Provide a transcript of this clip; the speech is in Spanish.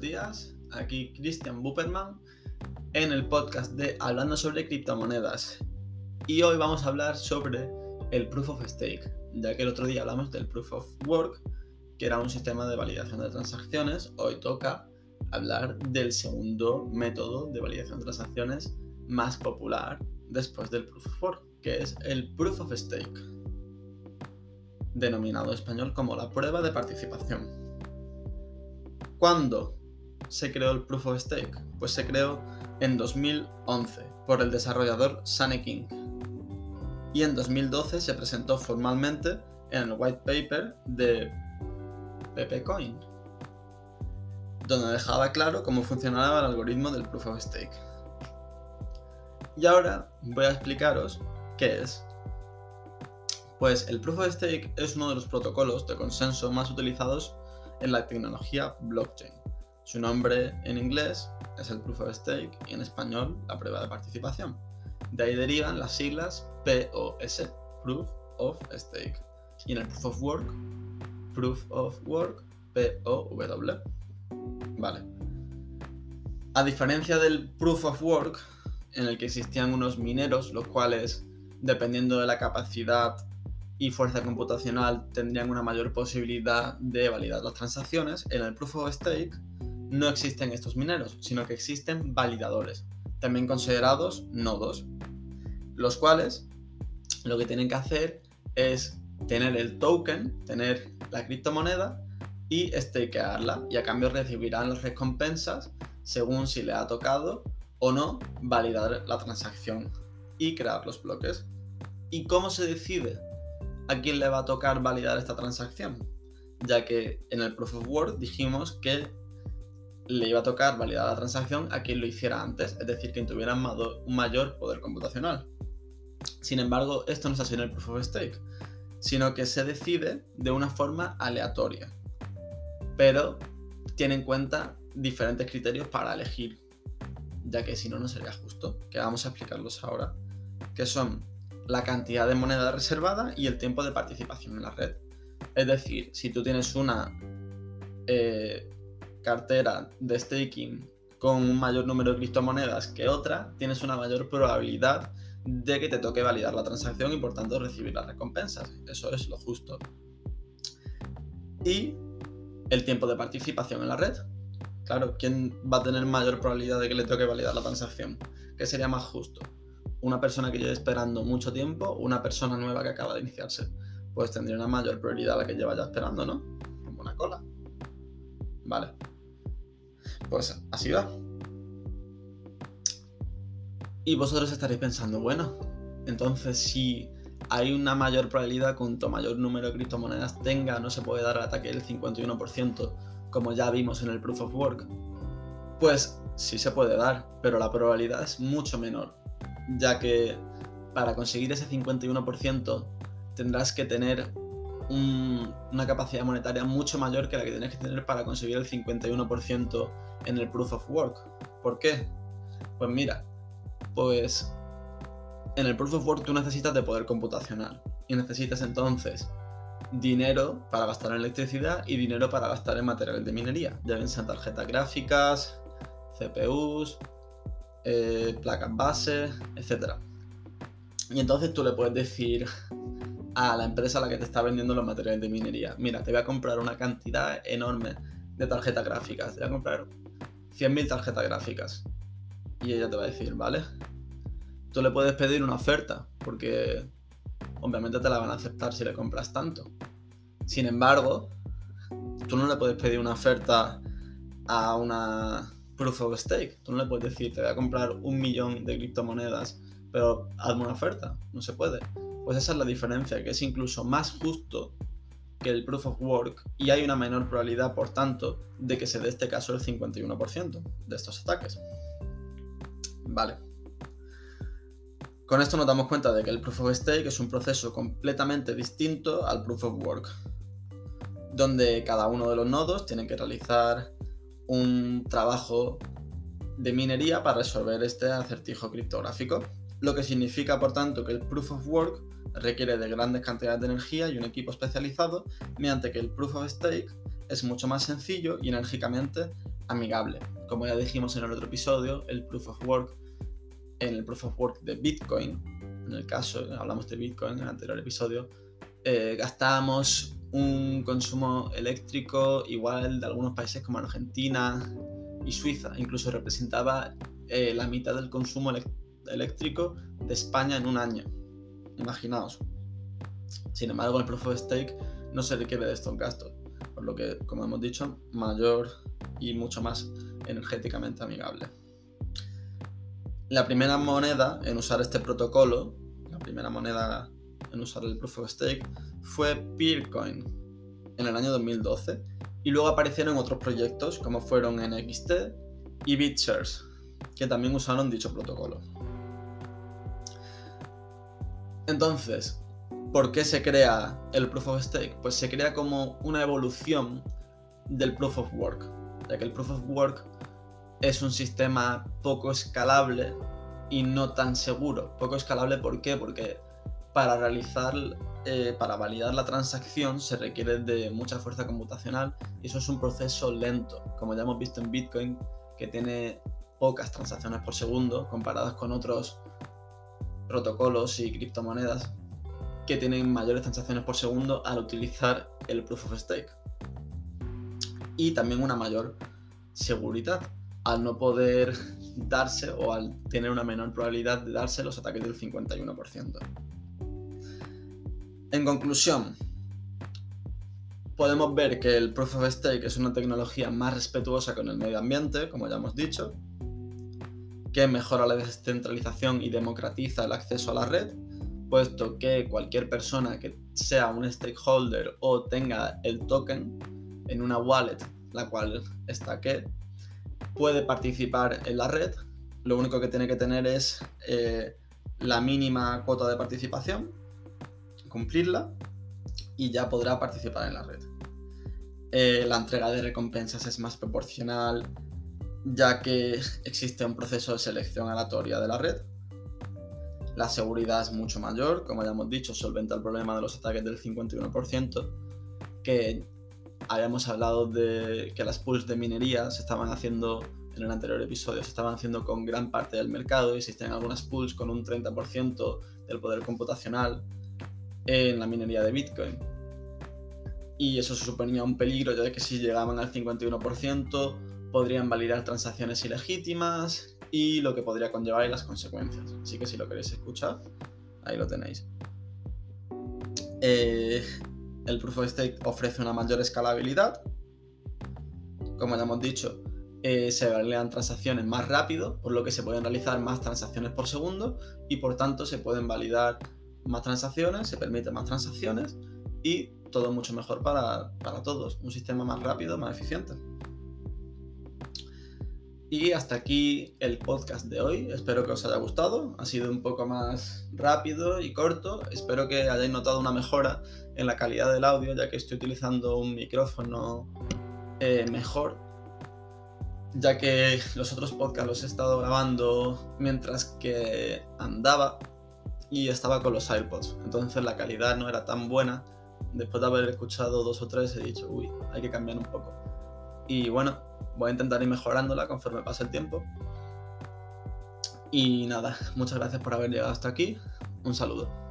Días, aquí Christian Bupperman en el podcast de Hablando sobre criptomonedas. Y hoy vamos a hablar sobre el Proof of Stake, ya que el otro día hablamos del Proof of Work, que era un sistema de validación de transacciones. Hoy toca hablar del segundo método de validación de transacciones más popular después del Proof of Work, que es el Proof of Stake, denominado en español como la prueba de participación. ¿Cuándo se creó el Proof of Stake? Pues se creó en 2011 por el desarrollador Sunny King. Y en 2012 se presentó formalmente en el white paper de Pepecoin, donde dejaba claro cómo funcionaba el algoritmo del Proof of Stake. Y ahora voy a explicaros qué es. Pues el Proof of Stake es uno de los protocolos de consenso más utilizados en la tecnología blockchain. Su nombre en inglés es el Proof of Stake y en español la prueba de participación. De ahí derivan las siglas POS, Proof of Stake. Y en el Proof of Work, Proof of Work, POW. Vale. A diferencia del Proof of Work, en el que existían unos mineros, los cuales, dependiendo de la capacidad y fuerza computacional tendrían una mayor posibilidad de validar las transacciones, en el Proof of Stake no existen estos mineros, sino que existen validadores, también considerados nodos, los cuales lo que tienen que hacer es tener el token, tener la criptomoneda y stakearla y a cambio recibirán las recompensas según si le ha tocado o no validar la transacción y crear los bloques. ¿Y cómo se decide a quién le va a tocar validar esta transacción, ya que en el Proof of Work dijimos que le iba a tocar validar la transacción a quien lo hiciera antes, es decir, quien tuviera un mayor poder computacional. Sin embargo, esto no es así en el Proof of Stake, sino que se decide de una forma aleatoria, pero tiene en cuenta diferentes criterios para elegir, ya que si no, no sería justo, que vamos a explicarlos ahora, que son la cantidad de moneda reservada y el tiempo de participación en la red. Es decir, si tú tienes una eh, cartera de staking con un mayor número de criptomonedas que otra, tienes una mayor probabilidad de que te toque validar la transacción y por tanto recibir las recompensas. Eso es lo justo. Y el tiempo de participación en la red. Claro, ¿quién va a tener mayor probabilidad de que le toque validar la transacción? ¿Qué sería más justo? una persona que lleve esperando mucho tiempo o una persona nueva que acaba de iniciarse. Pues tendría una mayor prioridad la que lleva ya esperando, ¿no? Como una cola. Vale. Pues así va. Y vosotros estaréis pensando, bueno, entonces si hay una mayor probabilidad, cuanto mayor número de criptomonedas tenga, no se puede dar el ataque del 51%, como ya vimos en el Proof of Work. Pues sí se puede dar, pero la probabilidad es mucho menor ya que para conseguir ese 51% tendrás que tener una capacidad monetaria mucho mayor que la que tienes que tener para conseguir el 51% en el Proof of Work. ¿Por qué? Pues mira, pues en el Proof of Work tú necesitas de poder computacional y necesitas entonces dinero para gastar en electricidad y dinero para gastar en materiales de minería, ya bien tarjetas gráficas, CPUs, eh, placas base, etc. Y entonces tú le puedes decir a la empresa a la que te está vendiendo los materiales de minería, mira, te voy a comprar una cantidad enorme de tarjetas gráficas, te voy a comprar 100.000 tarjetas gráficas. Y ella te va a decir, vale, tú le puedes pedir una oferta, porque obviamente te la van a aceptar si le compras tanto. Sin embargo, tú no le puedes pedir una oferta a una proof of stake. Tú no le puedes decir, te voy a comprar un millón de criptomonedas, pero hazme una oferta. No se puede. Pues esa es la diferencia, que es incluso más justo que el proof of work y hay una menor probabilidad, por tanto, de que se dé este caso el 51% de estos ataques. Vale. Con esto nos damos cuenta de que el proof of stake es un proceso completamente distinto al proof of work, donde cada uno de los nodos tiene que realizar un trabajo de minería para resolver este acertijo criptográfico, lo que significa por tanto que el proof of work requiere de grandes cantidades de energía y un equipo especializado, mediante que el proof of stake es mucho más sencillo y enérgicamente amigable. Como ya dijimos en el otro episodio, el Proof of Work, en el Proof of Work de Bitcoin, en el caso, hablamos de Bitcoin en el anterior episodio, eh, gastábamos un consumo eléctrico igual de algunos países como Argentina y Suiza. Incluso representaba eh, la mitad del consumo eléctrico de España en un año. Imaginaos. Sin embargo, el Proof of Stake no se requiere de estos gastos, por lo que, como hemos dicho, mayor y mucho más energéticamente amigable. La primera moneda en usar este protocolo, la primera moneda en usar el Proof of Stake, fue Peercoin en el año 2012 y luego aparecieron otros proyectos como fueron NXT y BitShares, que también usaron dicho protocolo. Entonces, ¿por qué se crea el Proof of Stake? Pues se crea como una evolución del Proof of Work, ya que el Proof of Work es un sistema poco escalable y no tan seguro. Poco escalable, ¿por qué? Porque para realizar, eh, para validar la transacción se requiere de mucha fuerza computacional y eso es un proceso lento, como ya hemos visto en Bitcoin, que tiene pocas transacciones por segundo comparadas con otros protocolos y criptomonedas que tienen mayores transacciones por segundo al utilizar el proof of stake. Y también una mayor seguridad al no poder darse o al tener una menor probabilidad de darse los ataques del 51%. En conclusión, podemos ver que el Proof of Stake es una tecnología más respetuosa con el medio ambiente, como ya hemos dicho, que mejora la descentralización y democratiza el acceso a la red, puesto que cualquier persona que sea un stakeholder o tenga el token en una wallet, la cual está que puede participar en la red. Lo único que tiene que tener es eh, la mínima cuota de participación cumplirla y ya podrá participar en la red. Eh, la entrega de recompensas es más proporcional ya que existe un proceso de selección aleatoria de la red. La seguridad es mucho mayor, como ya hemos dicho, solventa el problema de los ataques del 51%, que habíamos hablado de que las pools de minería se estaban haciendo en el anterior episodio, se estaban haciendo con gran parte del mercado, existen algunas pools con un 30% del poder computacional en la minería de Bitcoin. Y eso suponía un peligro, ya que si llegaban al 51%, podrían validar transacciones ilegítimas y lo que podría conllevar y las consecuencias. Así que si lo queréis escuchar, ahí lo tenéis. Eh, el Proof of Stake ofrece una mayor escalabilidad. Como ya hemos dicho, eh, se validan transacciones más rápido, por lo que se pueden realizar más transacciones por segundo y por tanto se pueden validar más transacciones, se permiten más transacciones y todo mucho mejor para, todos. Un sistema más rápido, más eficiente. Y hasta aquí el podcast de hoy. Espero que os haya gustado. Ha sido un poco más rápido y corto. Espero que hayáis notado una mejora en la calidad del audio, ya que estoy utilizando un micrófono eh, mejor. Ya que los otros podcasts los he estado grabando mientras que andaba y estaba con los AirPods. Entonces la calidad no era tan buena. Después de haber escuchado dos o tres he dicho, uy, hay que cambiar un poco. Y bueno, voy a intentar ir mejorándola conforme pase el tiempo. Y nada, muchas gracias por haber llegado hasta aquí. Un saludo.